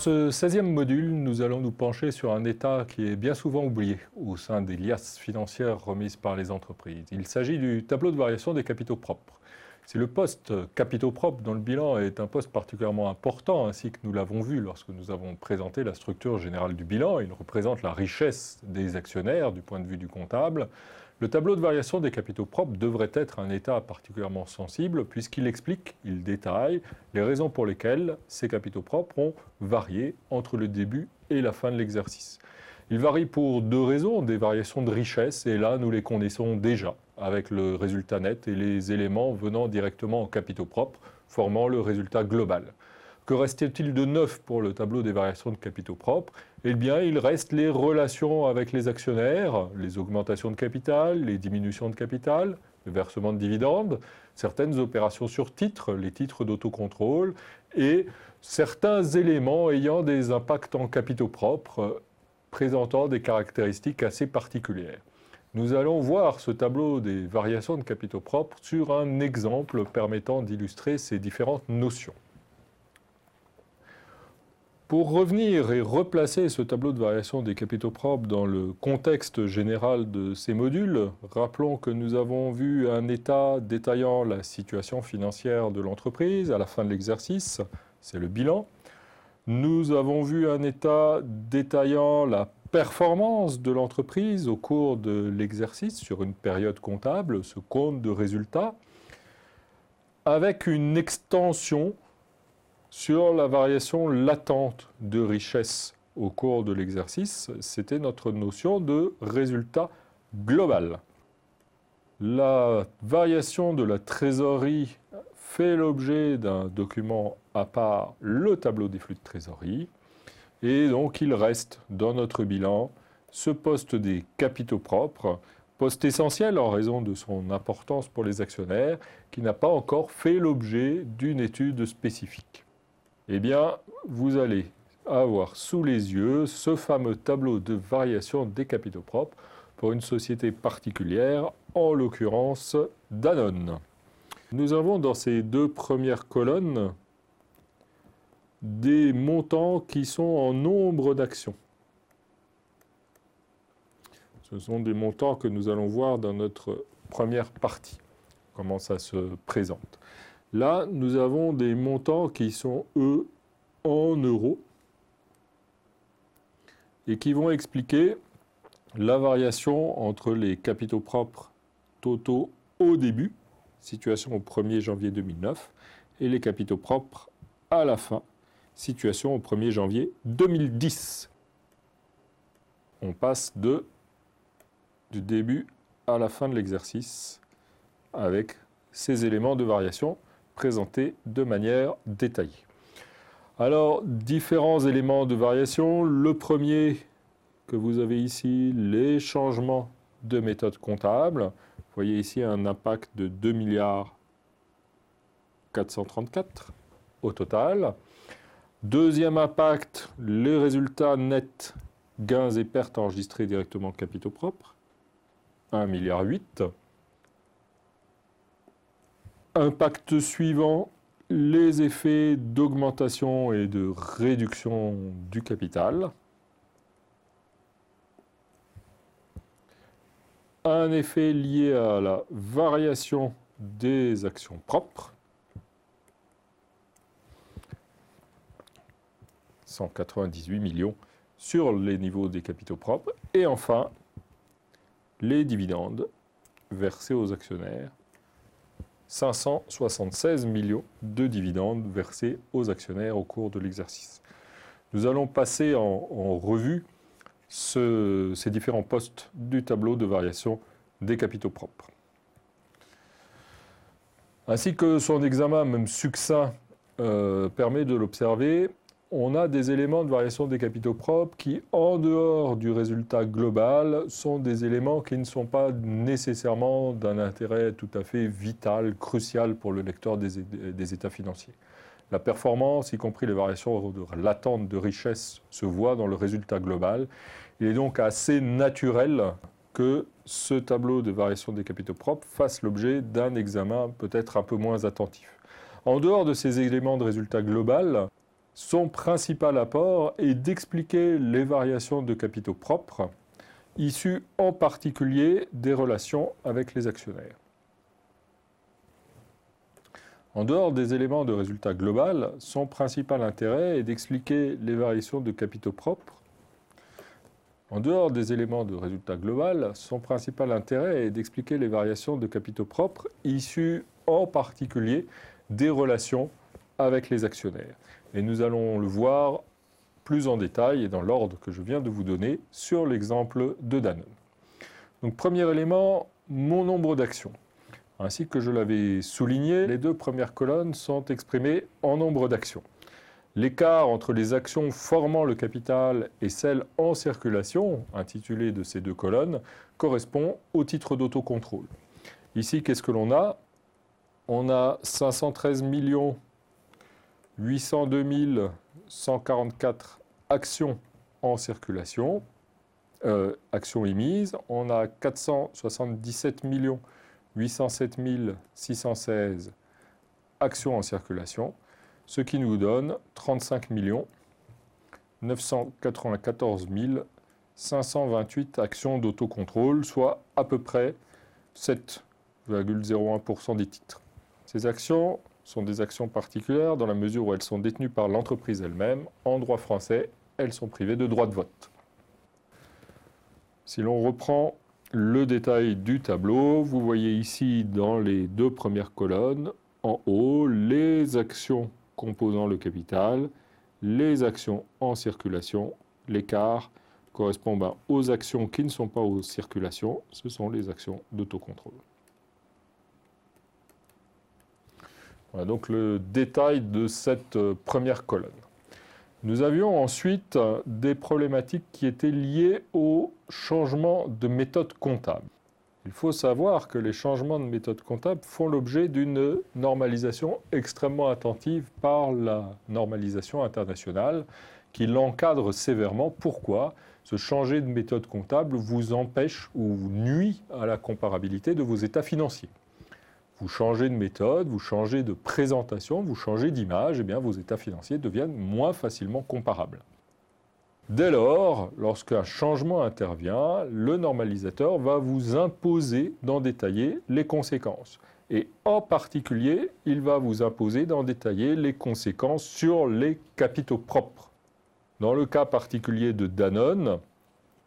ce 16e module, nous allons nous pencher sur un état qui est bien souvent oublié au sein des liasses financières remises par les entreprises. Il s'agit du tableau de variation des capitaux propres. C'est le poste capitaux propres dont le bilan est un poste particulièrement important, ainsi que nous l'avons vu lorsque nous avons présenté la structure générale du bilan. Il représente la richesse des actionnaires du point de vue du comptable. Le tableau de variation des capitaux propres devrait être un état particulièrement sensible puisqu'il explique, il détaille les raisons pour lesquelles ces capitaux propres ont varié entre le début et la fin de l'exercice. Il varie pour deux raisons, des variations de richesse, et là nous les connaissons déjà avec le résultat net et les éléments venant directement en capitaux propres, formant le résultat global. Que restait-il de neuf pour le tableau des variations de capitaux propres? Eh bien, il reste les relations avec les actionnaires, les augmentations de capital, les diminutions de capital, le versement de dividendes, certaines opérations sur titres, les titres d'autocontrôle, et certains éléments ayant des impacts en capitaux propres, présentant des caractéristiques assez particulières. Nous allons voir ce tableau des variations de capitaux propres sur un exemple permettant d'illustrer ces différentes notions. Pour revenir et replacer ce tableau de variation des capitaux propres dans le contexte général de ces modules, rappelons que nous avons vu un état détaillant la situation financière de l'entreprise à la fin de l'exercice, c'est le bilan. Nous avons vu un état détaillant la performance de l'entreprise au cours de l'exercice sur une période comptable, ce compte de résultats, avec une extension sur la variation latente de richesse au cours de l'exercice, c'était notre notion de résultat global. La variation de la trésorerie fait l'objet d'un document à part, le tableau des flux de trésorerie, et donc il reste dans notre bilan ce poste des capitaux propres, poste essentiel en raison de son importance pour les actionnaires, qui n'a pas encore fait l'objet d'une étude spécifique eh bien, vous allez avoir sous les yeux ce fameux tableau de variation des capitaux propres pour une société particulière, en l'occurrence Danone. Nous avons dans ces deux premières colonnes des montants qui sont en nombre d'actions. Ce sont des montants que nous allons voir dans notre première partie, comment ça se présente. Là, nous avons des montants qui sont, eux, en euros et qui vont expliquer la variation entre les capitaux propres totaux au début, situation au 1er janvier 2009, et les capitaux propres à la fin, situation au 1er janvier 2010. On passe de, du début à la fin de l'exercice avec ces éléments de variation présenté de manière détaillée. Alors, différents éléments de variation. Le premier que vous avez ici, les changements de méthode comptable. Vous voyez ici un impact de 2 milliards 434 au total. Deuxième impact, les résultats nets gains et pertes enregistrés directement en capitaux propres. 1 milliard 8. Impact suivant, les effets d'augmentation et de réduction du capital. Un effet lié à la variation des actions propres. 198 millions sur les niveaux des capitaux propres. Et enfin, les dividendes versés aux actionnaires 576 millions de dividendes versés aux actionnaires au cours de l'exercice. Nous allons passer en, revue ces différents postes du tableau de variation des capitaux propres. Ainsi que son examen, même succinct, euh, permet de l'observer, on a des éléments de variation des capitaux propres qui, en dehors du résultat global, sont des éléments qui ne sont pas nécessairement d'un intérêt tout à fait vital, crucial pour le lecteur des, états financiers. La performance, y compris les variations latentes de richesse, se voit dans le résultat global. Il est donc assez naturel que ce tableau de variation des capitaux propres fasse l'objet d'un examen peut-être un peu moins attentif. En dehors de ces éléments de résultat global, Son principal apport est d'expliquer les variations de capitaux propres, issues en particulier des relations avec les actionnaires. En dehors des éléments de résultat global, son principal intérêt est d'expliquer les variations de capitaux propres. En dehors des éléments de résultat global, son principal intérêt est d'expliquer les variations de capitaux propres issues en particulier des relations avec les actionnaires. Et nous allons le voir plus en détail et dans l'ordre que je viens de vous donner sur l'exemple de Danone. Donc premier élément, mon nombre d'actions. Ainsi que je l'avais souligné, les deux premières colonnes sont exprimées en nombre d'actions. L'écart entre les actions formant le capital et celles en circulation, intitulées de ces deux colonnes, correspond au titre d'autocontrôle. Ici, qu'est-ce que l'on a? On a 513 802 144 actions en circulation, euh, actions émises. On a 477 millions 807 616 actions en circulation, ce qui nous donne 35 994 528 actions d'autocontrôle, soit à peu près 7,01% des titres. Ces actions sont des actions particulières dans la mesure où elles sont détenues par l'entreprise elle-même. En droit français, elles sont privées de droit de vote. Si l'on reprend le détail du tableau. Vous voyez ici dans les deux premières colonnes, en haut, les actions composant le capital, les actions en circulation. L'écart correspond ben, aux actions qui ne sont pas en circulation, ce sont les actions d'autocontrôle. Voilà donc le détail de cette euh, première colonne. Nous avions ensuite des problématiques qui étaient liées au changement de méthode comptable. Il faut savoir que les changements de méthode comptable font l'objet d'une normalisation extrêmement attentive par la normalisation internationale qui l'encadre sévèrement. Pourquoi? Ce changer de méthode comptable vous empêche ou nuit à la comparabilité de vos états financiers vous changez de méthode, vous changez de présentation, vous changez d'image, et eh bien vos états financiers deviennent moins facilement comparables. Dès lors, lorsqu'un changement intervient, le normalisateur va vous imposer d'en détailler les conséquences. Et en particulier, il va vous imposer d'en détailler les conséquences sur les capitaux propres. Dans le cas particulier de Danone,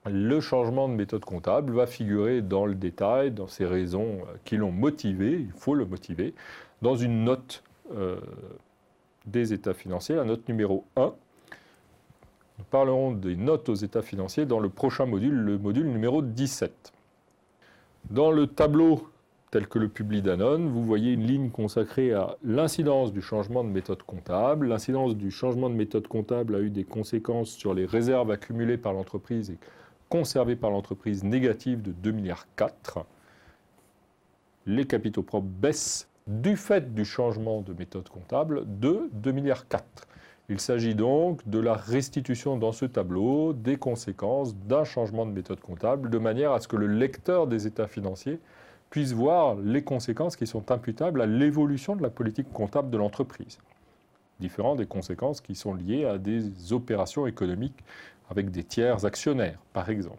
le changement de méthode comptable va figurer dans le détail, dans ces raisons euh, qui l'ont motivé, il faut le motiver, dans une note euh, des états financiers, la note numéro 1. Nous parlerons des notes aux états financiers dans le prochain module, le module numéro 17. Dans le tableau tel que le publie Danone, vous voyez une ligne consacrée à l'incidence du changement de méthode comptable. L'incidence du changement de méthode comptable a eu des conséquences sur les réserves accumulées par l'entreprise conservés par l'entreprise négative de 2,4 milliards. Les capitaux propres baissent du fait du changement de méthode comptable de 2,4 milliards. Il s'agit donc de la restitution dans ce tableau des conséquences d'un changement de méthode comptable de manière à ce que le lecteur des états financiers puisse voir les conséquences qui sont imputables à l'évolution de la politique comptable de l'entreprise, différent des conséquences qui sont liées à des opérations économiques avec des tiers actionnaires, par exemple.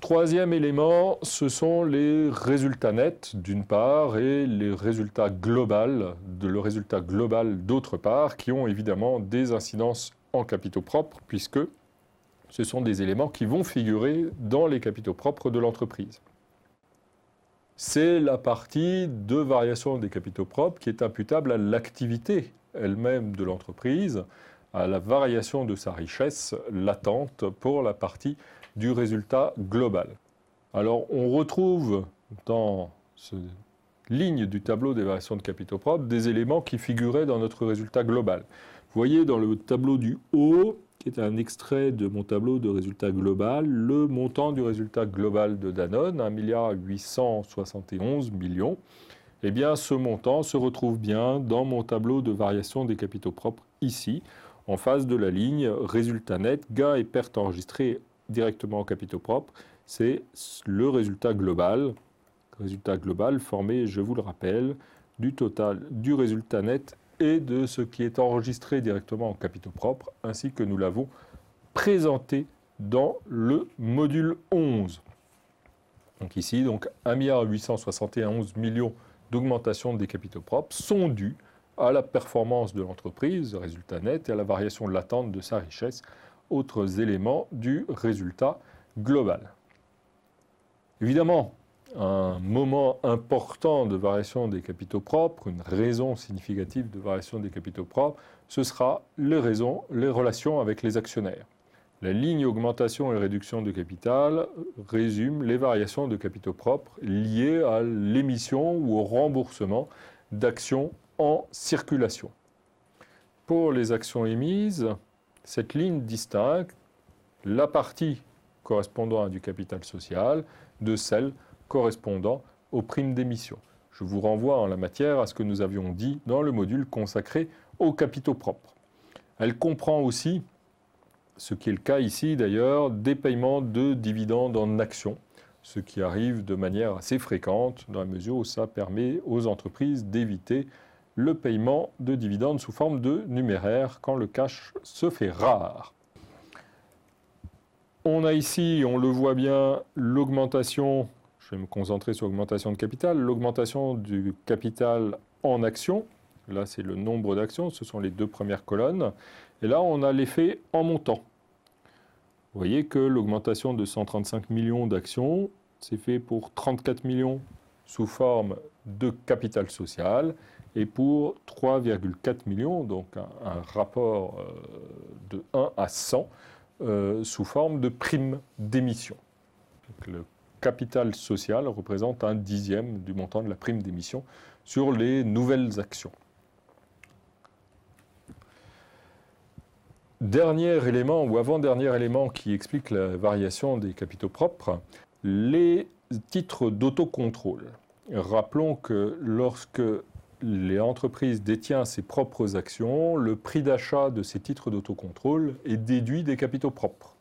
Troisième élément, ce sont les résultats nets d'une part et les résultats globaux, le résultat global d'autre part, qui ont évidemment des incidences en capitaux propres, puisque ce sont des éléments qui vont figurer dans les capitaux propres de l'entreprise. C'est la partie de variation des capitaux propres qui est imputable à l'activité elle-même de l'entreprise, à la variation de sa richesse latente pour la partie du résultat global. Alors on retrouve dans cette ligne du tableau des variations de capitaux propres des éléments qui figuraient dans notre résultat global. Vous voyez dans le tableau du haut, qui est un extrait de mon tableau de résultat global, le montant du résultat global de Danone, 1,871 milliard. Eh bien, ce montant se retrouve bien dans mon tableau de variation des capitaux propres ici, en face de la ligne résultat net, gains et pertes enregistrées directement en capitaux propres, c'est le résultat global. Résultat global formé, je vous le rappelle, du total du résultat net et de ce qui est enregistré directement en capitaux propres, ainsi que nous l'avons présenté dans le module 11. Donc ici, donc 1,871 milliard d'augmentation des capitaux propres sont dus à la performance de l'entreprise, résultat net, et à la variation latente de sa richesse, autres éléments du résultat global. Évidemment, un moment important de variation des capitaux propres, une raison significative de variation des capitaux propres, ce sera les, raisons, les relations avec les actionnaires. La ligne augmentation et réduction de capital résume les variations de capitaux propres liées à l'émission ou au remboursement d'actions en circulation. Pour les actions émises, cette ligne distingue la partie correspondant à du capital social de celle correspondant aux primes d'émission. Je vous renvoie en la matière à ce que nous avions dit dans le module consacré aux capitaux propres. Elle comprend aussi, ce qui est le cas ici d'ailleurs, des paiements de dividendes en actions, ce qui arrive de manière assez fréquente dans la mesure où ça permet aux entreprises d'éviter le paiement de dividendes sous forme de numéraire quand le cash se fait rare. On a ici, on le voit bien, l'augmentation je vais me concentrer sur l'augmentation de capital. L'augmentation du capital en actions, là c'est le nombre d'actions, ce sont les deux premières colonnes. Et là on a l'effet en montant. Vous voyez que l'augmentation de 135 millions d'actions, c'est fait pour 34 millions sous forme de capital social et pour 3,4 millions, donc un, rapport euh, de 1 à 100 euh, sous forme de prime d'émission capital social représente un dixième du montant de la prime d'émission sur les nouvelles actions. Dernier élément ou avant-dernier élément qui explique la variation des capitaux propres, les titres d'autocontrôle. Rappelons que lorsque les entreprises détiennent ses propres actions, le prix d'achat de ces titres d'autocontrôle est déduit des capitaux propres.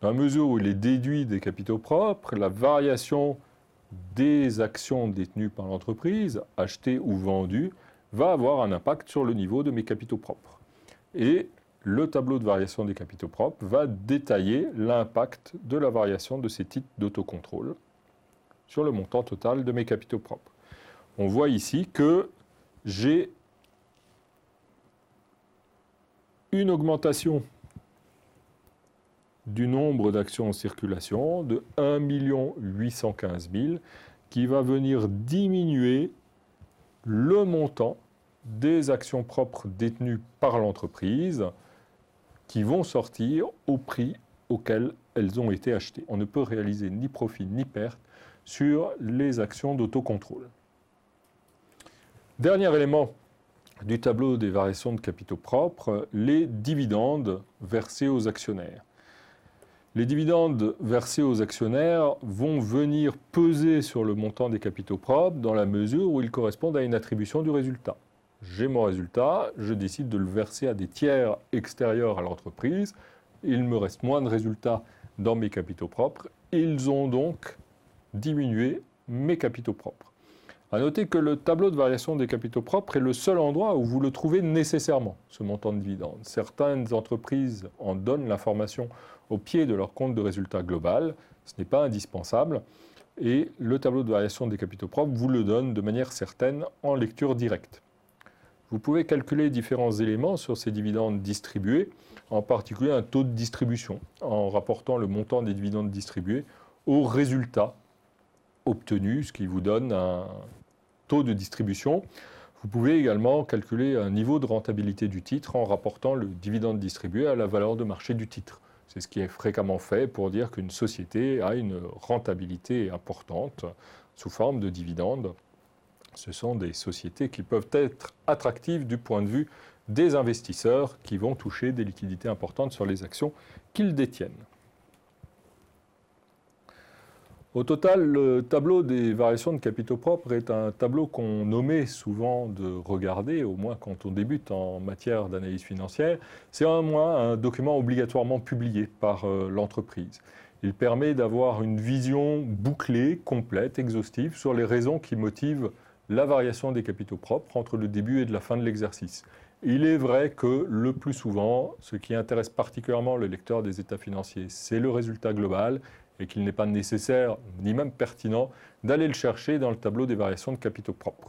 Dans la mesure où il est déduit des capitaux propres, la variation des actions détenues par l'entreprise, achetées ou vendues, va avoir un impact sur le niveau de mes capitaux propres. Et le tableau de variation des capitaux propres va détailler l'impact de la variation de ces titres d'autocontrôle sur le montant total de mes capitaux propres. On voit ici que j'ai une augmentation du nombre d'actions en circulation de 1 815 000 qui va venir diminuer le montant des actions propres détenues par l'entreprise qui vont sortir au prix auquel elles ont été achetées. On ne peut réaliser ni profit ni perte sur les actions d'autocontrôle. Dernier élément du tableau des variations de capitaux propres, les dividendes versés aux actionnaires. Les dividendes versés aux actionnaires vont venir peser sur le montant des capitaux propres dans la mesure où ils correspondent à une attribution du résultat. J'ai mon résultat, je décide de le verser à des tiers extérieurs à l'entreprise, il me reste moins de résultats dans mes capitaux propres, ils ont donc diminué mes capitaux propres. À noter que le tableau de variation des capitaux propres est le seul endroit où vous le trouvez nécessairement, ce montant de dividendes. Certaines entreprises en donnent l'information au pied de leur compte de résultat global. Ce n'est pas indispensable. Et le tableau de variation des capitaux propres vous le donne de manière certaine en lecture directe. Vous pouvez calculer différents éléments sur ces dividendes distribués, en particulier un taux de distribution, en rapportant le montant des dividendes distribués au résultat obtenu, ce qui vous donne un taux de distribution. Vous pouvez également calculer un niveau de rentabilité du titre en rapportant le dividende distribué à la valeur de marché du titre. C'est ce qui est fréquemment fait pour dire qu'une société a une rentabilité importante sous forme de dividendes. Ce sont des sociétés qui peuvent être attractives du point de vue des investisseurs qui vont toucher des liquidités importantes sur les actions qu'ils détiennent. Au total, le tableau des variations de capitaux propres est un tableau qu'on nommait souvent de regarder, au moins quand on débute en matière d'analyse financière. C'est un document obligatoirement publié par euh, l'entreprise. Il permet d'avoir une vision bouclée, complète, exhaustive sur les raisons qui motivent la variation des capitaux propres entre le début et la fin de l'exercice. Il est vrai que le plus souvent, ce qui intéresse particulièrement le lecteur des états financiers, c'est le résultat global et qu'il n'est pas nécessaire ni même pertinent d'aller le chercher dans le tableau des variations de capitaux propres.